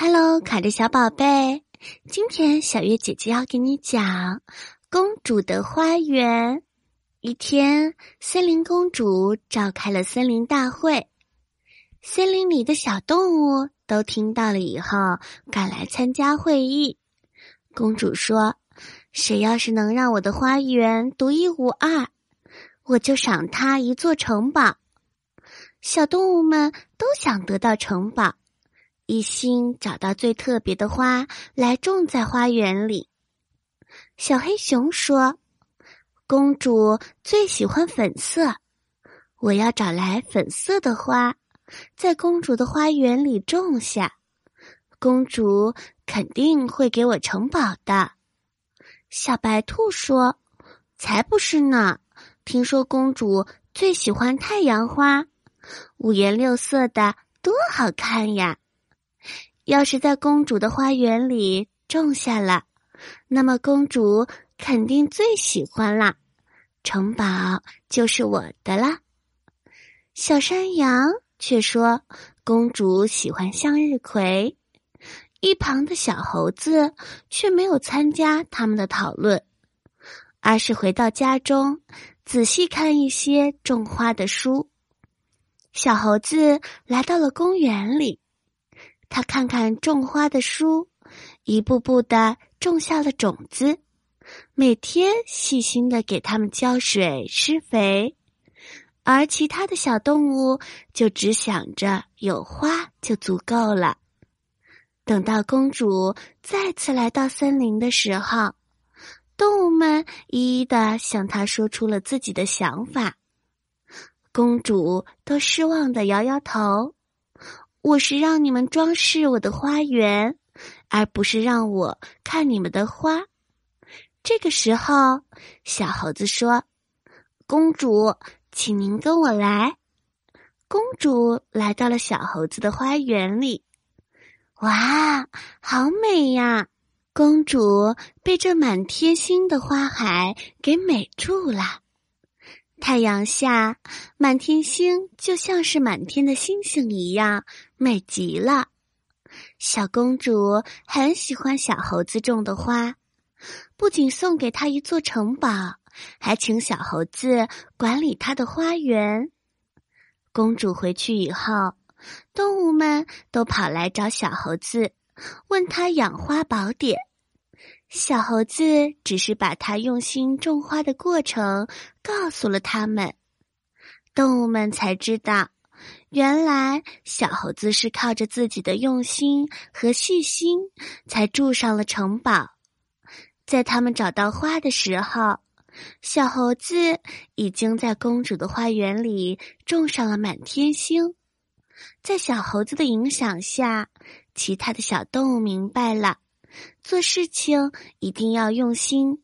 Hello，卡着小宝贝，今天小月姐姐要给你讲《公主的花园》。一天，森林公主召开了森林大会，森林里的小动物都听到了以后，赶来参加会议。公主说：“谁要是能让我的花园独一无二，我就赏他一座城堡。”小动物们都想得到城堡。一心找到最特别的花来种在花园里。小黑熊说：“公主最喜欢粉色，我要找来粉色的花，在公主的花园里种下。公主肯定会给我城堡的。”小白兔说：“才不是呢！听说公主最喜欢太阳花，五颜六色的，多好看呀！”要是在公主的花园里种下了，那么公主肯定最喜欢啦，城堡就是我的啦。小山羊却说，公主喜欢向日葵。一旁的小猴子却没有参加他们的讨论，而是回到家中仔细看一些种花的书。小猴子来到了公园里。他看看种花的书，一步步的种下了种子，每天细心的给它们浇水施肥，而其他的小动物就只想着有花就足够了。等到公主再次来到森林的时候，动物们一一的向她说出了自己的想法，公主都失望的摇摇头。我是让你们装饰我的花园，而不是让我看你们的花。这个时候，小猴子说：“公主，请您跟我来。”公主来到了小猴子的花园里，哇，好美呀！公主被这满天星的花海给美住了。太阳下，满天星就像是满天的星星一样美极了。小公主很喜欢小猴子种的花，不仅送给他一座城堡，还请小猴子管理他的花园。公主回去以后，动物们都跑来找小猴子，问他养花宝典。小猴子只是把他用心种花的过程告诉了他们，动物们才知道，原来小猴子是靠着自己的用心和细心才住上了城堡。在他们找到花的时候，小猴子已经在公主的花园里种上了满天星。在小猴子的影响下，其他的小动物明白了。做事情一定要用心，